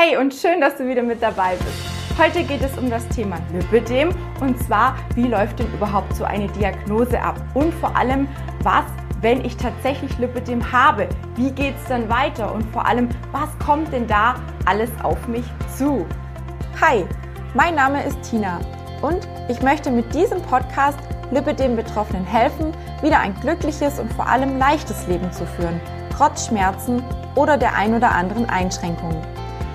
Hey und schön, dass du wieder mit dabei bist. Heute geht es um das Thema Lipödem und zwar, wie läuft denn überhaupt so eine Diagnose ab und vor allem, was, wenn ich tatsächlich Lipödem habe, wie geht es dann weiter und vor allem, was kommt denn da alles auf mich zu? Hi, mein Name ist Tina und ich möchte mit diesem Podcast Lipödem-Betroffenen helfen, wieder ein glückliches und vor allem leichtes Leben zu führen, trotz Schmerzen oder der ein oder anderen Einschränkungen.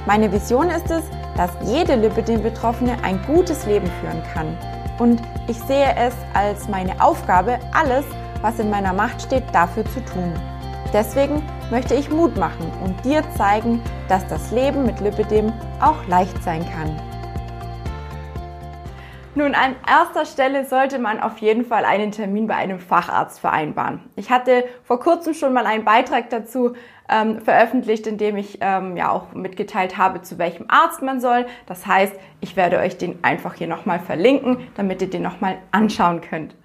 Meine Vision ist es, dass jede Lipidem-Betroffene ein gutes Leben führen kann. Und ich sehe es als meine Aufgabe, alles, was in meiner Macht steht, dafür zu tun. Deswegen möchte ich Mut machen und dir zeigen, dass das Leben mit Lipidem auch leicht sein kann. Nun, an erster Stelle sollte man auf jeden Fall einen Termin bei einem Facharzt vereinbaren. Ich hatte vor kurzem schon mal einen Beitrag dazu ähm, veröffentlicht, in dem ich ähm, ja auch mitgeteilt habe, zu welchem Arzt man soll. Das heißt, ich werde euch den einfach hier nochmal verlinken, damit ihr den nochmal anschauen könnt.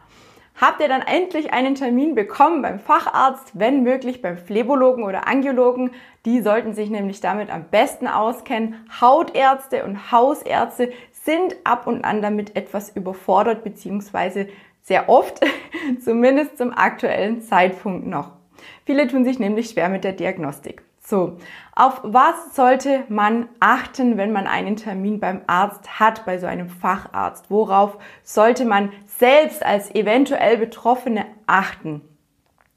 Habt ihr dann endlich einen Termin bekommen beim Facharzt, wenn möglich beim Phlebologen oder Angiologen? Die sollten sich nämlich damit am besten auskennen. Hautärzte und Hausärzte sind ab und an damit etwas überfordert, beziehungsweise sehr oft, zumindest zum aktuellen Zeitpunkt noch. Viele tun sich nämlich schwer mit der Diagnostik. So, auf was sollte man achten, wenn man einen Termin beim Arzt hat, bei so einem Facharzt? Worauf sollte man selbst als eventuell Betroffene achten?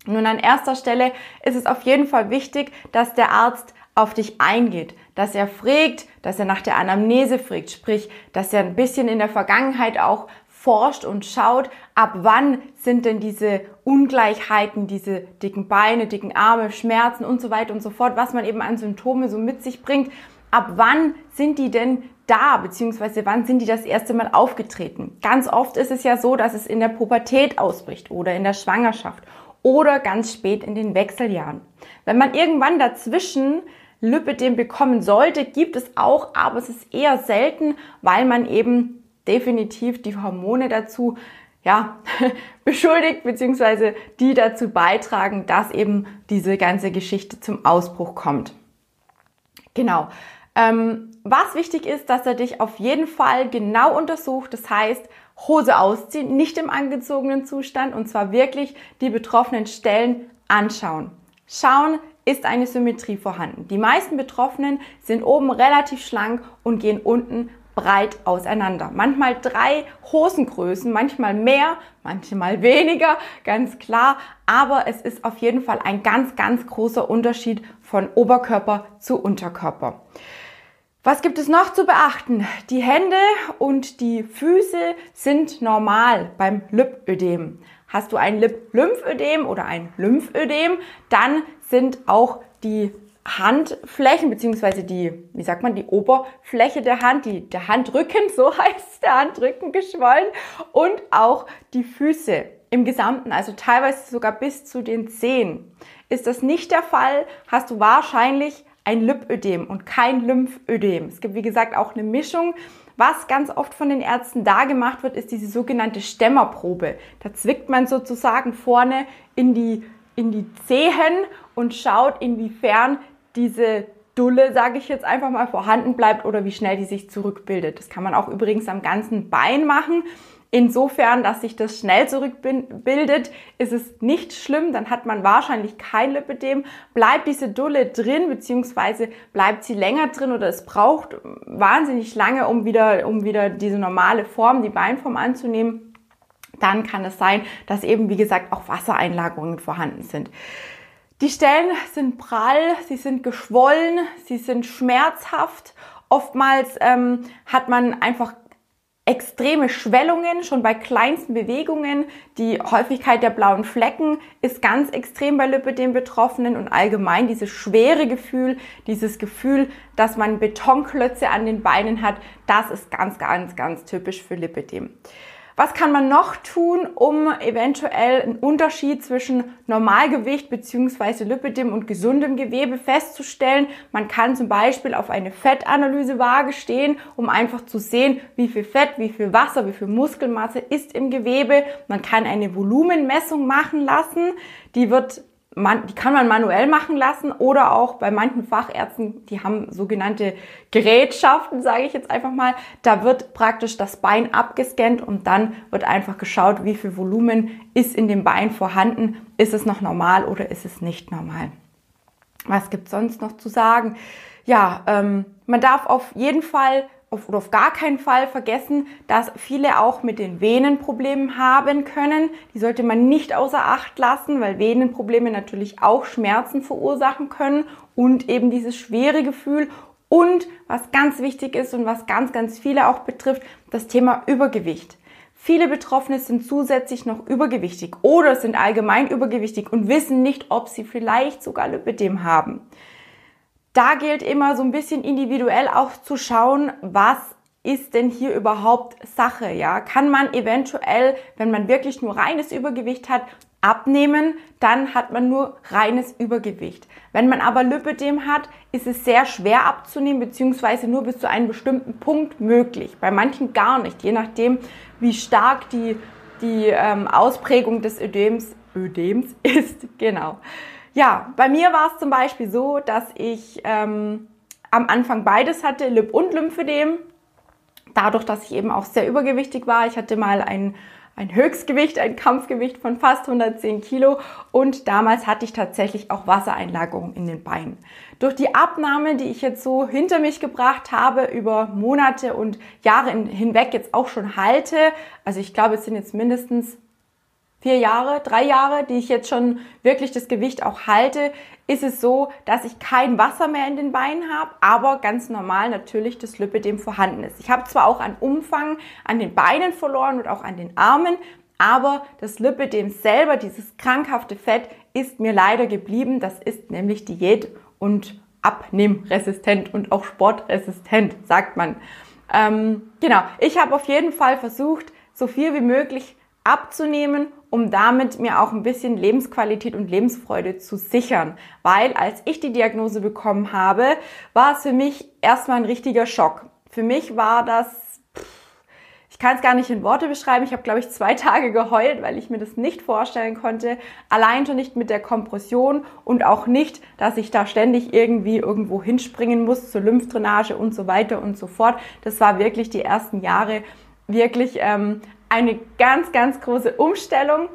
Nun, an erster Stelle ist es auf jeden Fall wichtig, dass der Arzt auf dich eingeht, dass er fragt, dass er nach der Anamnese fragt, sprich, dass er ein bisschen in der Vergangenheit auch forscht und schaut, ab wann sind denn diese Ungleichheiten, diese dicken Beine, dicken Arme, Schmerzen und so weiter und so fort, was man eben an Symptome so mit sich bringt, ab wann sind die denn da, beziehungsweise wann sind die das erste Mal aufgetreten? Ganz oft ist es ja so, dass es in der Pubertät ausbricht oder in der Schwangerschaft oder ganz spät in den Wechseljahren. Wenn man irgendwann dazwischen Lipidem bekommen sollte, gibt es auch, aber es ist eher selten, weil man eben definitiv die Hormone dazu ja, beschuldigt, beziehungsweise die dazu beitragen, dass eben diese ganze Geschichte zum Ausbruch kommt. Genau. Ähm, was wichtig ist, dass er dich auf jeden Fall genau untersucht. Das heißt, Hose ausziehen, nicht im angezogenen Zustand und zwar wirklich die betroffenen Stellen anschauen. Schauen, ist eine Symmetrie vorhanden. Die meisten Betroffenen sind oben relativ schlank und gehen unten breit auseinander. Manchmal drei Hosengrößen, manchmal mehr, manchmal weniger, ganz klar. Aber es ist auf jeden Fall ein ganz, ganz großer Unterschied von Oberkörper zu Unterkörper. Was gibt es noch zu beachten? Die Hände und die Füße sind normal beim Lipödem. Hast du ein Lip-Lymphödem oder ein Lymphödem, dann sind auch die Handflächen, beziehungsweise die, wie sagt man, die Oberfläche der Hand, die, der Handrücken, so heißt der Handrücken geschwollen und auch die Füße im Gesamten, also teilweise sogar bis zu den Zehen. Ist das nicht der Fall, hast du wahrscheinlich ein Lipödem und kein Lymphödem. Es gibt, wie gesagt, auch eine Mischung was ganz oft von den Ärzten da gemacht wird, ist diese sogenannte Stämmerprobe. Da zwickt man sozusagen vorne in die, in die Zehen und schaut, inwiefern diese Dulle, sage ich jetzt einfach mal, vorhanden bleibt oder wie schnell die sich zurückbildet. Das kann man auch übrigens am ganzen Bein machen. Insofern, dass sich das schnell zurückbildet, ist es nicht schlimm, dann hat man wahrscheinlich kein Lipidem. Bleibt diese Dulle drin, beziehungsweise bleibt sie länger drin oder es braucht wahnsinnig lange, um wieder, um wieder diese normale Form, die Beinform anzunehmen, dann kann es sein, dass eben, wie gesagt, auch Wassereinlagerungen vorhanden sind. Die Stellen sind prall, sie sind geschwollen, sie sind schmerzhaft. Oftmals ähm, hat man einfach extreme Schwellungen, schon bei kleinsten Bewegungen. Die Häufigkeit der blauen Flecken ist ganz extrem bei Lipidem Betroffenen und allgemein dieses schwere Gefühl, dieses Gefühl, dass man Betonklötze an den Beinen hat, das ist ganz, ganz, ganz typisch für Lipidem. Was kann man noch tun, um eventuell einen Unterschied zwischen Normalgewicht bzw. Lipidem und gesundem Gewebe festzustellen? Man kann zum Beispiel auf eine Fettanalysewaage stehen, um einfach zu sehen, wie viel Fett, wie viel Wasser, wie viel Muskelmasse ist im Gewebe. Man kann eine Volumenmessung machen lassen. Die wird man, die kann man manuell machen lassen oder auch bei manchen Fachärzten, die haben sogenannte Gerätschaften, sage ich jetzt einfach mal. Da wird praktisch das Bein abgescannt und dann wird einfach geschaut, wie viel Volumen ist in dem Bein vorhanden. Ist es noch normal oder ist es nicht normal? Was gibt's sonst noch zu sagen? Ja, ähm, man darf auf jeden Fall auf, oder auf gar keinen Fall vergessen, dass viele auch mit den Venenproblemen haben können. Die sollte man nicht außer Acht lassen, weil Venenprobleme natürlich auch Schmerzen verursachen können und eben dieses schwere Gefühl. Und was ganz wichtig ist und was ganz, ganz viele auch betrifft, das Thema Übergewicht. Viele Betroffene sind zusätzlich noch übergewichtig oder sind allgemein übergewichtig und wissen nicht, ob sie vielleicht sogar Lipidem haben da gilt immer so ein bisschen individuell auch zu schauen, was ist denn hier überhaupt Sache, ja? Kann man eventuell, wenn man wirklich nur reines Übergewicht hat, abnehmen, dann hat man nur reines Übergewicht. Wenn man aber Lipödem hat, ist es sehr schwer abzunehmen, beziehungsweise nur bis zu einem bestimmten Punkt möglich. Bei manchen gar nicht, je nachdem, wie stark die, die ähm, Ausprägung des Ödems, Ödems ist. Genau. Ja, bei mir war es zum Beispiel so, dass ich ähm, am Anfang beides hatte, Lip- und Lymphedem. Dadurch, dass ich eben auch sehr übergewichtig war. Ich hatte mal ein, ein Höchstgewicht, ein Kampfgewicht von fast 110 Kilo und damals hatte ich tatsächlich auch Wassereinlagerungen in den Beinen. Durch die Abnahme, die ich jetzt so hinter mich gebracht habe, über Monate und Jahre hinweg jetzt auch schon halte, also ich glaube, es sind jetzt mindestens vier Jahre, drei Jahre, die ich jetzt schon wirklich das Gewicht auch halte, ist es so, dass ich kein Wasser mehr in den Beinen habe, aber ganz normal natürlich das Lipidem vorhanden ist. Ich habe zwar auch an Umfang an den Beinen verloren und auch an den Armen, aber das Lipidem selber, dieses krankhafte Fett, ist mir leider geblieben. Das ist nämlich Diät und abnehmresistent und auch sportresistent, sagt man. Ähm, genau, ich habe auf jeden Fall versucht, so viel wie möglich abzunehmen um damit mir auch ein bisschen Lebensqualität und Lebensfreude zu sichern. Weil als ich die Diagnose bekommen habe, war es für mich erstmal ein richtiger Schock. Für mich war das, ich kann es gar nicht in Worte beschreiben, ich habe, glaube ich, zwei Tage geheult, weil ich mir das nicht vorstellen konnte. Allein schon nicht mit der Kompression und auch nicht, dass ich da ständig irgendwie irgendwo hinspringen muss zur Lymphdrainage und so weiter und so fort. Das war wirklich die ersten Jahre wirklich ähm, eine ganz, ganz große Umstellung.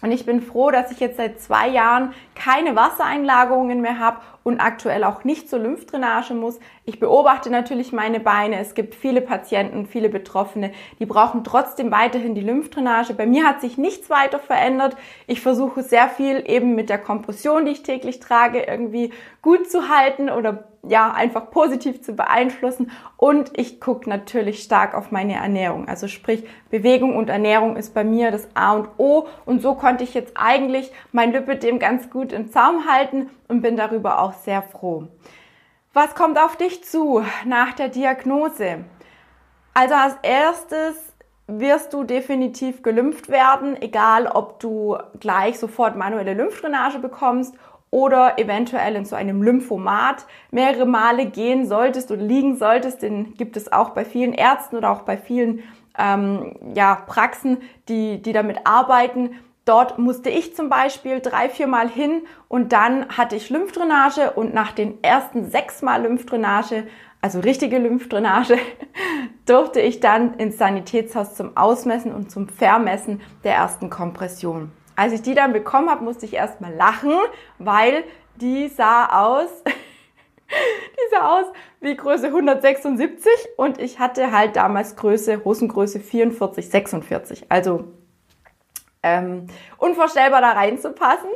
Und ich bin froh, dass ich jetzt seit zwei Jahren keine Wassereinlagerungen mehr habe und aktuell auch nicht zur Lymphdrainage muss. Ich beobachte natürlich meine Beine. Es gibt viele Patienten, viele Betroffene, die brauchen trotzdem weiterhin die Lymphdrainage. Bei mir hat sich nichts weiter verändert. Ich versuche sehr viel eben mit der Kompression, die ich täglich trage, irgendwie gut zu halten oder ja, einfach positiv zu beeinflussen. Und ich gucke natürlich stark auf meine Ernährung. Also sprich, Bewegung und Ernährung ist bei mir das A und O. Und so konnte ich jetzt eigentlich mein Lipidem ganz gut im Zaum halten und bin darüber auch sehr froh. Was kommt auf dich zu nach der Diagnose? Also als erstes wirst du definitiv gelümpft werden, egal ob du gleich sofort manuelle Lymphdrainage bekommst oder eventuell in so einem Lymphomat mehrere Male gehen solltest oder liegen solltest, den gibt es auch bei vielen Ärzten oder auch bei vielen ähm, ja, Praxen, die, die damit arbeiten. Dort musste ich zum Beispiel drei, vier Mal hin und dann hatte ich Lymphdrainage und nach den ersten sechs Mal Lymphdrainage, also richtige Lymphdrainage, durfte ich dann ins Sanitätshaus zum Ausmessen und zum Vermessen der ersten Kompression. Als ich die dann bekommen habe, musste ich erstmal lachen, weil die sah aus, die sah aus wie Größe 176 und ich hatte halt damals Größe, Hosengröße 44, 46. Also ähm, unvorstellbar da reinzupassen.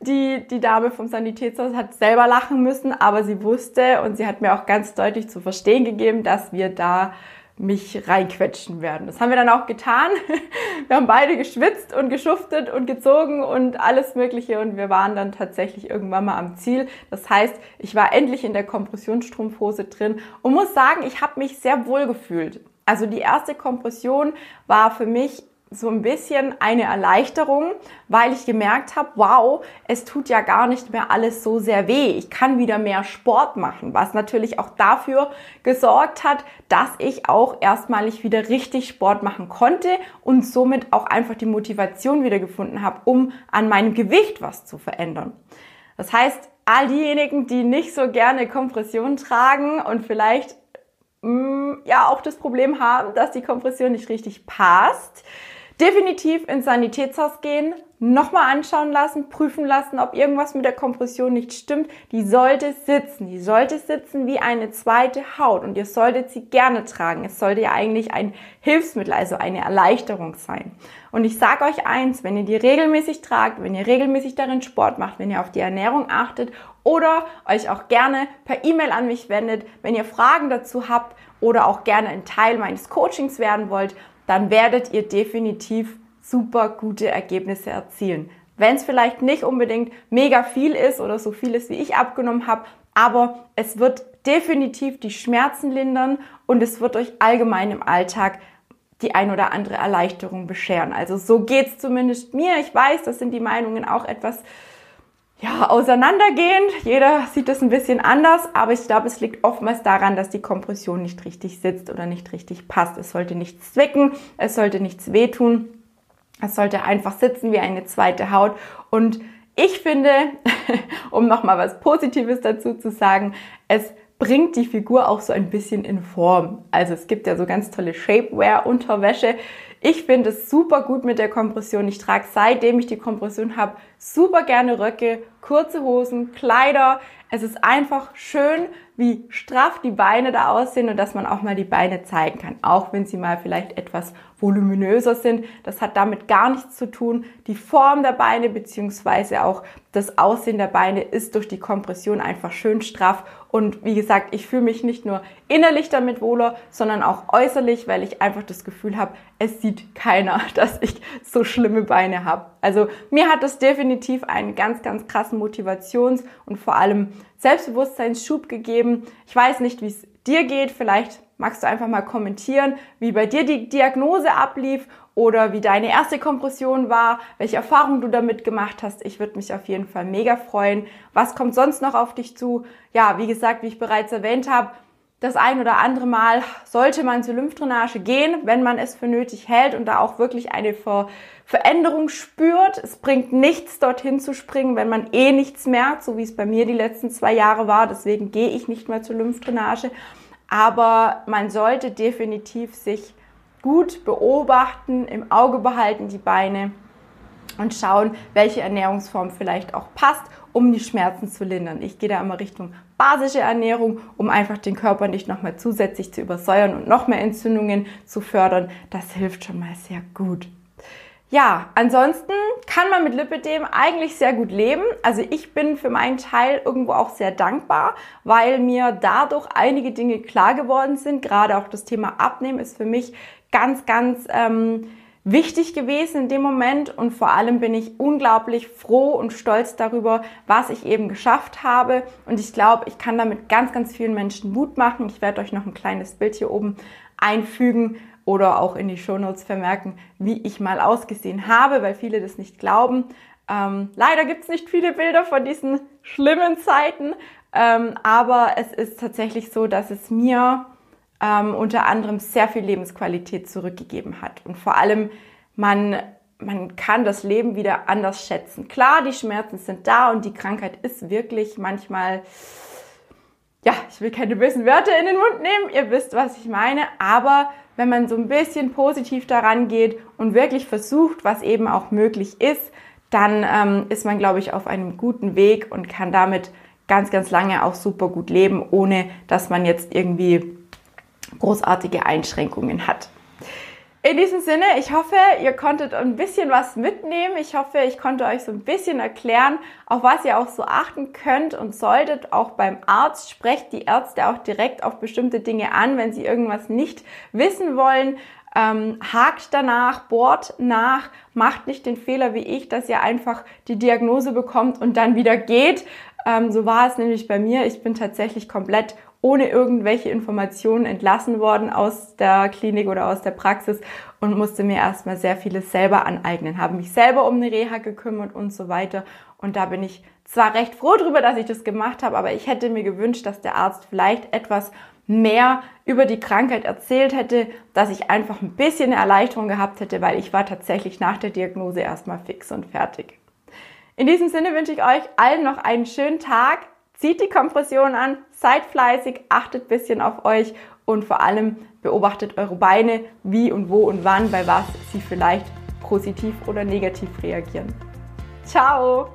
Die, die Dame vom Sanitätshaus hat selber lachen müssen, aber sie wusste und sie hat mir auch ganz deutlich zu verstehen gegeben, dass wir da mich reinquetschen werden. Das haben wir dann auch getan. Wir haben beide geschwitzt und geschuftet und gezogen und alles Mögliche und wir waren dann tatsächlich irgendwann mal am Ziel. Das heißt, ich war endlich in der Kompressionsstrumpfhose drin und muss sagen, ich habe mich sehr wohl gefühlt. Also die erste Kompression war für mich so ein bisschen eine Erleichterung, weil ich gemerkt habe, wow, es tut ja gar nicht mehr alles so sehr weh. Ich kann wieder mehr Sport machen, was natürlich auch dafür gesorgt hat, dass ich auch erstmalig wieder richtig Sport machen konnte und somit auch einfach die Motivation wieder gefunden habe, um an meinem Gewicht was zu verändern. Das heißt, all diejenigen, die nicht so gerne Kompression tragen und vielleicht mm, ja auch das Problem haben, dass die Kompression nicht richtig passt, definitiv ins Sanitätshaus gehen, nochmal anschauen lassen, prüfen lassen, ob irgendwas mit der Kompression nicht stimmt. Die sollte sitzen. Die sollte sitzen wie eine zweite Haut und ihr solltet sie gerne tragen. Es sollte ja eigentlich ein Hilfsmittel, also eine Erleichterung sein. Und ich sage euch eins, wenn ihr die regelmäßig tragt, wenn ihr regelmäßig darin Sport macht, wenn ihr auf die Ernährung achtet oder euch auch gerne per E-Mail an mich wendet, wenn ihr Fragen dazu habt oder auch gerne ein Teil meines Coachings werden wollt, dann werdet ihr definitiv super gute Ergebnisse erzielen. Wenn es vielleicht nicht unbedingt mega viel ist oder so viel ist, wie ich abgenommen habe, aber es wird definitiv die Schmerzen lindern und es wird euch allgemein im Alltag die ein oder andere Erleichterung bescheren. Also so geht's zumindest mir. Ich weiß, das sind die Meinungen auch etwas ja, auseinandergehend. Jeder sieht das ein bisschen anders, aber ich glaube, es liegt oftmals daran, dass die Kompression nicht richtig sitzt oder nicht richtig passt. Es sollte nichts zwicken, es sollte nichts wehtun. Es sollte einfach sitzen wie eine zweite Haut. Und ich finde, um nochmal was Positives dazu zu sagen, es bringt die Figur auch so ein bisschen in Form. Also es gibt ja so ganz tolle Shapewear-Unterwäsche. Ich finde es super gut mit der Kompression. Ich trage seitdem ich die Kompression habe super gerne Röcke, kurze Hosen, Kleider. Es ist einfach schön, wie straff die Beine da aussehen und dass man auch mal die Beine zeigen kann, auch wenn sie mal vielleicht etwas voluminöser sind. Das hat damit gar nichts zu tun. Die Form der Beine beziehungsweise auch das Aussehen der Beine ist durch die Kompression einfach schön straff. Und wie gesagt, ich fühle mich nicht nur innerlich damit wohler, sondern auch äußerlich, weil ich einfach das Gefühl habe, es sieht keiner, dass ich so schlimme Beine habe. Also mir hat das definitiv einen ganz, ganz krassen Motivations- und vor allem Selbstbewusstseinsschub gegeben. Ich weiß nicht, wie es dir geht. Vielleicht magst du einfach mal kommentieren, wie bei dir die Diagnose ablief oder wie deine erste Kompression war, welche Erfahrungen du damit gemacht hast. Ich würde mich auf jeden Fall mega freuen. Was kommt sonst noch auf dich zu? Ja, wie gesagt, wie ich bereits erwähnt habe, das ein oder andere Mal sollte man zur Lymphdrainage gehen, wenn man es für nötig hält und da auch wirklich eine Ver Veränderung spürt. Es bringt nichts, dorthin zu springen, wenn man eh nichts merkt, so wie es bei mir die letzten zwei Jahre war. Deswegen gehe ich nicht mehr zur Lymphdrainage. Aber man sollte definitiv sich gut beobachten, im Auge behalten die Beine und schauen, welche Ernährungsform vielleicht auch passt, um die Schmerzen zu lindern. Ich gehe da immer Richtung basische Ernährung, um einfach den Körper nicht nochmal zusätzlich zu übersäuern und noch mehr Entzündungen zu fördern. Das hilft schon mal sehr gut. Ja, ansonsten kann man mit Lipidem eigentlich sehr gut leben. Also ich bin für meinen Teil irgendwo auch sehr dankbar, weil mir dadurch einige Dinge klar geworden sind. Gerade auch das Thema Abnehmen ist für mich ganz, ganz ähm, wichtig gewesen in dem Moment und vor allem bin ich unglaublich froh und stolz darüber, was ich eben geschafft habe und ich glaube, ich kann damit ganz, ganz vielen Menschen Mut machen. Ich werde euch noch ein kleines Bild hier oben einfügen oder auch in die Shownotes vermerken, wie ich mal ausgesehen habe, weil viele das nicht glauben. Ähm, leider gibt es nicht viele Bilder von diesen schlimmen Zeiten, ähm, aber es ist tatsächlich so, dass es mir ähm, unter anderem sehr viel Lebensqualität zurückgegeben hat. Und vor allem, man, man kann das Leben wieder anders schätzen. Klar, die Schmerzen sind da und die Krankheit ist wirklich manchmal, ja, ich will keine bösen Wörter in den Mund nehmen, ihr wisst, was ich meine, aber wenn man so ein bisschen positiv daran geht und wirklich versucht, was eben auch möglich ist, dann ähm, ist man, glaube ich, auf einem guten Weg und kann damit ganz, ganz lange auch super gut leben, ohne dass man jetzt irgendwie großartige Einschränkungen hat. In diesem Sinne, ich hoffe, ihr konntet ein bisschen was mitnehmen. Ich hoffe, ich konnte euch so ein bisschen erklären, auf was ihr auch so achten könnt und solltet. Auch beim Arzt sprecht die Ärzte auch direkt auf bestimmte Dinge an, wenn sie irgendwas nicht wissen wollen. Ähm, hakt danach, bohrt nach, macht nicht den Fehler wie ich, dass ihr einfach die Diagnose bekommt und dann wieder geht. Ähm, so war es nämlich bei mir. Ich bin tatsächlich komplett ohne irgendwelche Informationen entlassen worden aus der Klinik oder aus der Praxis und musste mir erstmal sehr vieles selber aneignen, habe mich selber um eine Reha gekümmert und so weiter. Und da bin ich zwar recht froh darüber, dass ich das gemacht habe, aber ich hätte mir gewünscht, dass der Arzt vielleicht etwas mehr über die Krankheit erzählt hätte, dass ich einfach ein bisschen eine Erleichterung gehabt hätte, weil ich war tatsächlich nach der Diagnose erstmal fix und fertig. In diesem Sinne wünsche ich euch allen noch einen schönen Tag. Zieht die Kompression an, seid fleißig, achtet ein bisschen auf euch und vor allem beobachtet eure Beine, wie und wo und wann, bei was sie vielleicht positiv oder negativ reagieren. Ciao!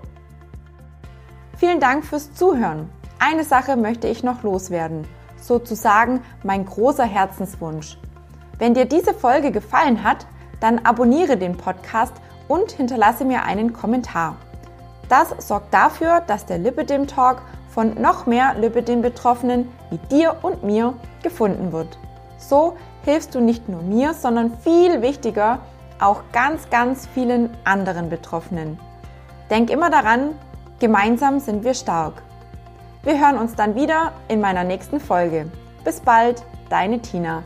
Vielen Dank fürs Zuhören. Eine Sache möchte ich noch loswerden sozusagen mein großer Herzenswunsch. Wenn dir diese Folge gefallen hat, dann abonniere den Podcast und hinterlasse mir einen Kommentar. Das sorgt dafür, dass der Lipidem Talk von noch mehr Lipidem-Betroffenen wie dir und mir gefunden wird. So hilfst du nicht nur mir, sondern viel wichtiger auch ganz, ganz vielen anderen Betroffenen. Denk immer daran, gemeinsam sind wir stark. Wir hören uns dann wieder in meiner nächsten Folge. Bis bald, deine Tina.